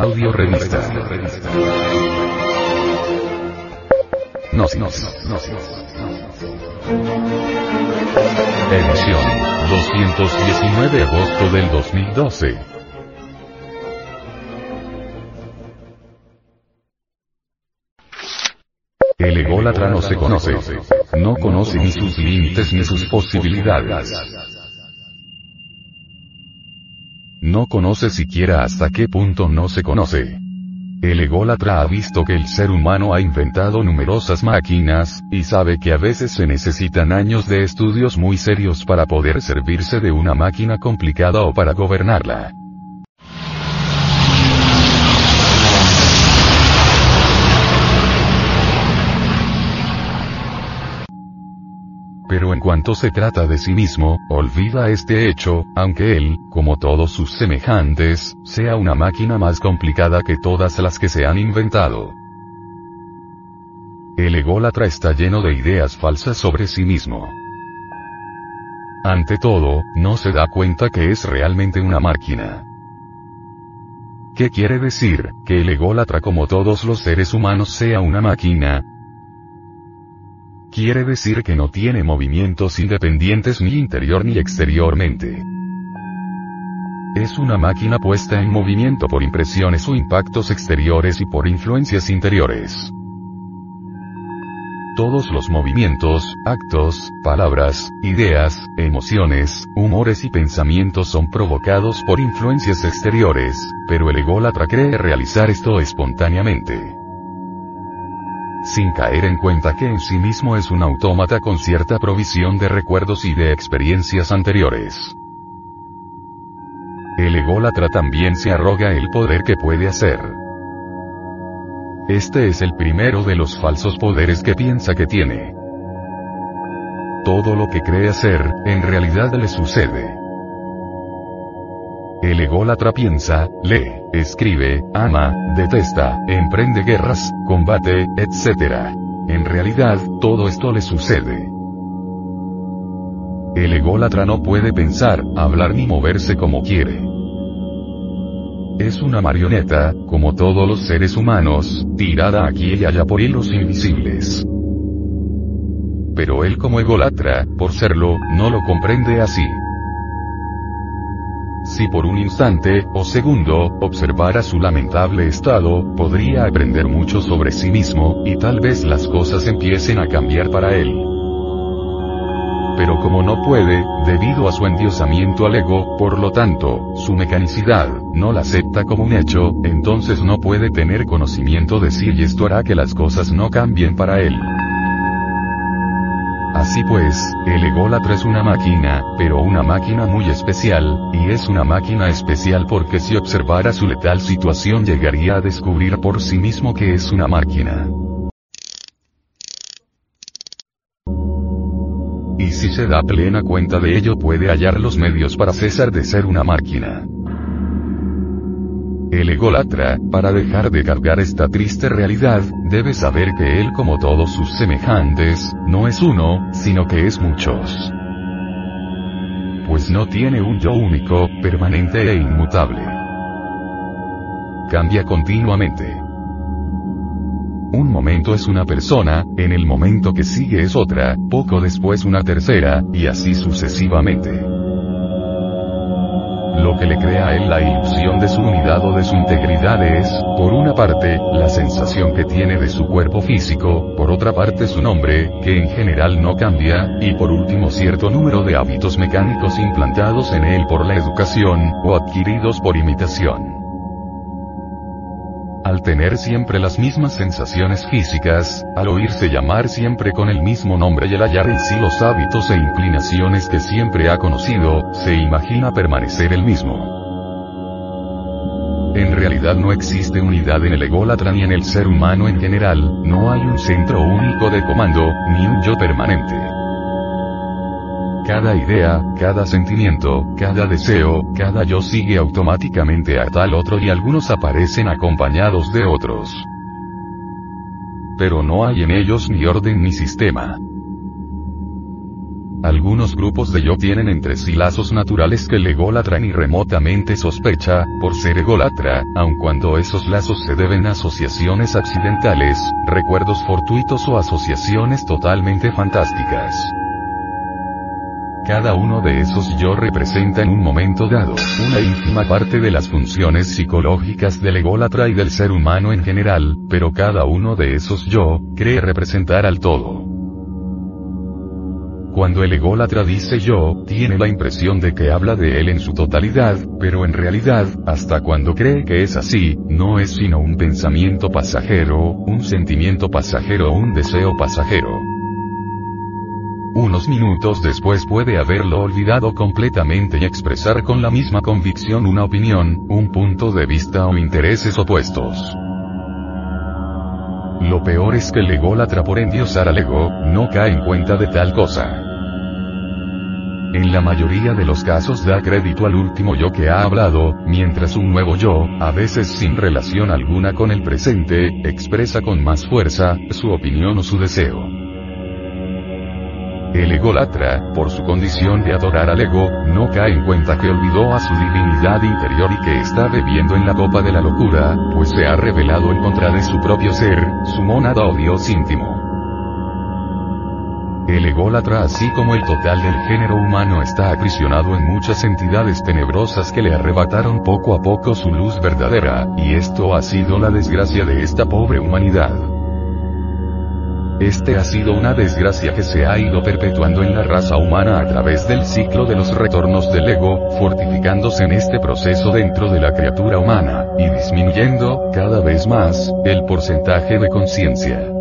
Audio revista. Gnosis. Edición 219 de agosto del 2012. El ególatra no se conoce. No conoce ni sus límites ni sus posibilidades. No conoce siquiera hasta qué punto no se conoce. El ególatra ha visto que el ser humano ha inventado numerosas máquinas, y sabe que a veces se necesitan años de estudios muy serios para poder servirse de una máquina complicada o para gobernarla. Pero en cuanto se trata de sí mismo, olvida este hecho, aunque él, como todos sus semejantes, sea una máquina más complicada que todas las que se han inventado. El ególatra está lleno de ideas falsas sobre sí mismo. Ante todo, no se da cuenta que es realmente una máquina. ¿Qué quiere decir? Que el ególatra como todos los seres humanos sea una máquina, Quiere decir que no tiene movimientos independientes ni interior ni exteriormente. Es una máquina puesta en movimiento por impresiones o impactos exteriores y por influencias interiores. Todos los movimientos, actos, palabras, ideas, emociones, humores y pensamientos son provocados por influencias exteriores, pero el ególatra cree realizar esto espontáneamente sin caer en cuenta que en sí mismo es un autómata con cierta provisión de recuerdos y de experiencias anteriores. El ególatra también se arroga el poder que puede hacer. Este es el primero de los falsos poderes que piensa que tiene. Todo lo que cree hacer, en realidad le sucede. El ególatra piensa, lee, escribe, ama, detesta, emprende guerras, combate, etc. En realidad, todo esto le sucede. El ególatra no puede pensar, hablar ni moverse como quiere. Es una marioneta, como todos los seres humanos, tirada aquí y allá por hilos invisibles. Pero él como ególatra, por serlo, no lo comprende así. Si por un instante, o segundo, observara su lamentable estado, podría aprender mucho sobre sí mismo, y tal vez las cosas empiecen a cambiar para él. Pero como no puede, debido a su endiosamiento al ego, por lo tanto, su mecanicidad, no la acepta como un hecho, entonces no puede tener conocimiento de sí y esto hará que las cosas no cambien para él. Así pues, el ególatra es una máquina, pero una máquina muy especial, y es una máquina especial porque si observara su letal situación llegaría a descubrir por sí mismo que es una máquina. Y si se da plena cuenta de ello puede hallar los medios para cesar de ser una máquina. El ególatra, para dejar de cargar esta triste realidad, debe saber que él como todos sus semejantes, no es uno, sino que es muchos. Pues no tiene un yo único, permanente e inmutable. Cambia continuamente. Un momento es una persona, en el momento que sigue es otra, poco después una tercera, y así sucesivamente. Lo que le crea a él la ilusión de su unidad o de su integridad es, por una parte, la sensación que tiene de su cuerpo físico, por otra parte su nombre, que en general no cambia, y por último cierto número de hábitos mecánicos implantados en él por la educación, o adquiridos por imitación. Al tener siempre las mismas sensaciones físicas, al oírse llamar siempre con el mismo nombre y al hallar en sí los hábitos e inclinaciones que siempre ha conocido, se imagina permanecer el mismo. En realidad no existe unidad en el ególatra ni en el ser humano en general, no hay un centro único de comando, ni un yo permanente. Cada idea, cada sentimiento, cada deseo, cada yo sigue automáticamente a tal otro y algunos aparecen acompañados de otros. Pero no hay en ellos ni orden ni sistema. Algunos grupos de yo tienen entre sí lazos naturales que el ególatra ni remotamente sospecha, por ser ególatra, aun cuando esos lazos se deben a asociaciones accidentales, recuerdos fortuitos o asociaciones totalmente fantásticas. Cada uno de esos yo representa en un momento dado, una ínfima parte de las funciones psicológicas del ególatra y del ser humano en general, pero cada uno de esos yo, cree representar al todo. Cuando el ególatra dice yo, tiene la impresión de que habla de él en su totalidad, pero en realidad, hasta cuando cree que es así, no es sino un pensamiento pasajero, un sentimiento pasajero o un deseo pasajero. Unos minutos después puede haberlo olvidado completamente y expresar con la misma convicción una opinión, un punto de vista o intereses opuestos. Lo peor es que el ególatra por endiosar al ego, no cae en cuenta de tal cosa. En la mayoría de los casos da crédito al último yo que ha hablado, mientras un nuevo yo, a veces sin relación alguna con el presente, expresa con más fuerza, su opinión o su deseo. El ególatra, por su condición de adorar al ego, no cae en cuenta que olvidó a su divinidad interior y que está bebiendo en la copa de la locura, pues se ha revelado en contra de su propio ser, su mónada o Dios íntimo. El ególatra así como el total del género humano está aprisionado en muchas entidades tenebrosas que le arrebataron poco a poco su luz verdadera, y esto ha sido la desgracia de esta pobre humanidad. Este ha sido una desgracia que se ha ido perpetuando en la raza humana a través del ciclo de los retornos del ego, fortificándose en este proceso dentro de la criatura humana, y disminuyendo, cada vez más, el porcentaje de conciencia.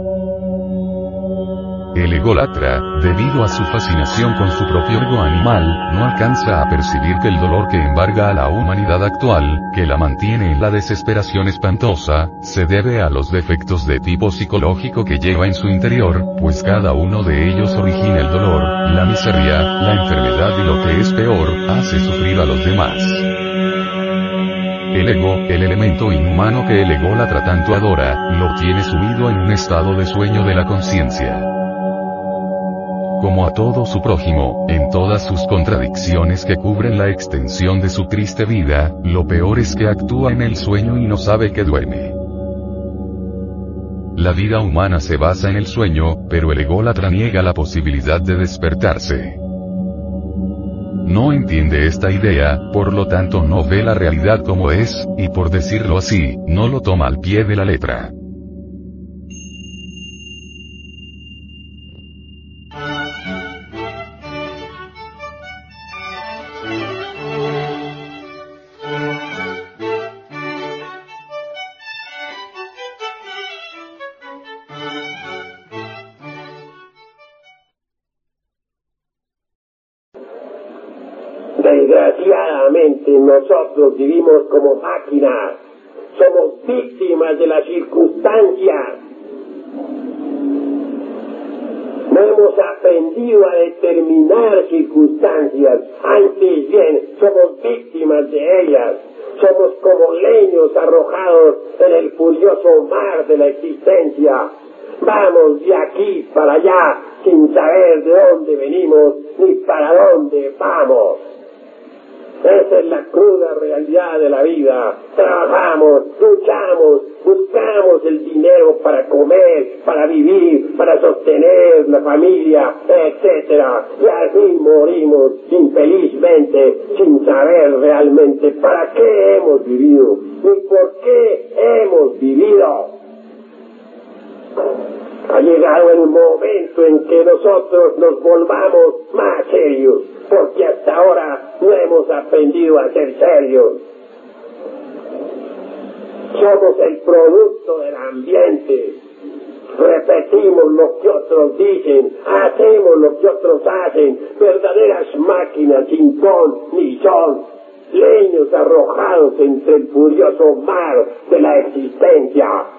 El ególatra, debido a su fascinación con su propio ego animal, no alcanza a percibir que el dolor que embarga a la humanidad actual, que la mantiene en la desesperación espantosa, se debe a los defectos de tipo psicológico que lleva en su interior, pues cada uno de ellos origina el dolor, la miseria, la enfermedad y lo que es peor, hace sufrir a los demás. El ego, el elemento inhumano que el ególatra tanto adora, lo tiene subido en un estado de sueño de la conciencia como a todo su prójimo, en todas sus contradicciones que cubren la extensión de su triste vida, lo peor es que actúa en el sueño y no sabe que duerme. La vida humana se basa en el sueño, pero el ególatra niega la posibilidad de despertarse. No entiende esta idea, por lo tanto no ve la realidad como es, y por decirlo así, no lo toma al pie de la letra. Desgraciadamente nosotros vivimos como máquinas, somos víctimas de las circunstancias. No hemos aprendido a determinar circunstancias, antes bien somos víctimas de ellas. Somos como leños arrojados en el furioso mar de la existencia. Vamos de aquí para allá sin saber de dónde venimos ni para dónde vamos. Esa es la cruda realidad de la vida. Trabajamos, luchamos, buscamos el dinero para comer, para vivir, para sostener la familia, etc. Y así morimos infelizmente sin saber realmente para qué hemos vivido ni por qué hemos vivido. Ha llegado el momento en que nosotros nos volvamos más serios, porque hasta ahora no hemos aprendido a ser serios. Somos el producto del ambiente. Repetimos lo que otros dicen, hacemos lo que otros hacen, verdaderas máquinas sin ton ni son, leños arrojados entre el furioso mar de la existencia.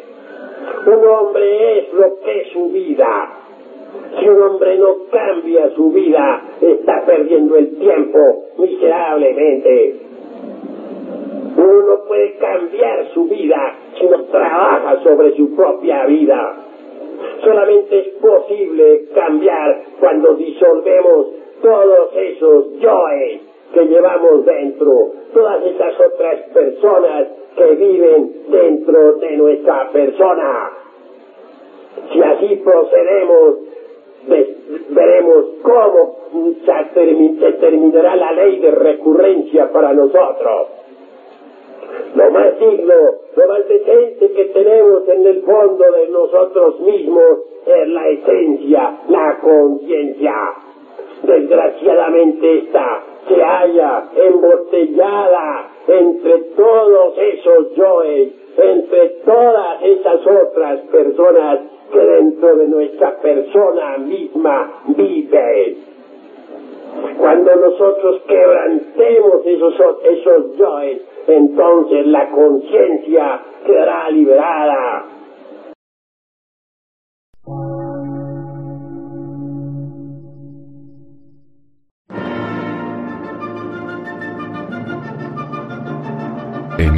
Un hombre es lo que es su vida. Si un hombre no cambia su vida, está perdiendo el tiempo miserablemente. Uno no puede cambiar su vida si no trabaja sobre su propia vida. Solamente es posible cambiar cuando disolvemos todos esos yoes que llevamos dentro, todas esas otras personas que viven dentro de nuestra persona. Si así procedemos, veremos cómo se terminará la ley de recurrencia para nosotros. Lo más digno, lo más decente que tenemos en el fondo de nosotros mismos es la esencia, la conciencia. Desgraciadamente esta se halla embotellada entre todos esos yoes, entre todas esas otras personas que dentro de nuestra persona misma viven. Cuando nosotros quebrantemos esos, esos yoes, entonces la conciencia quedará liberada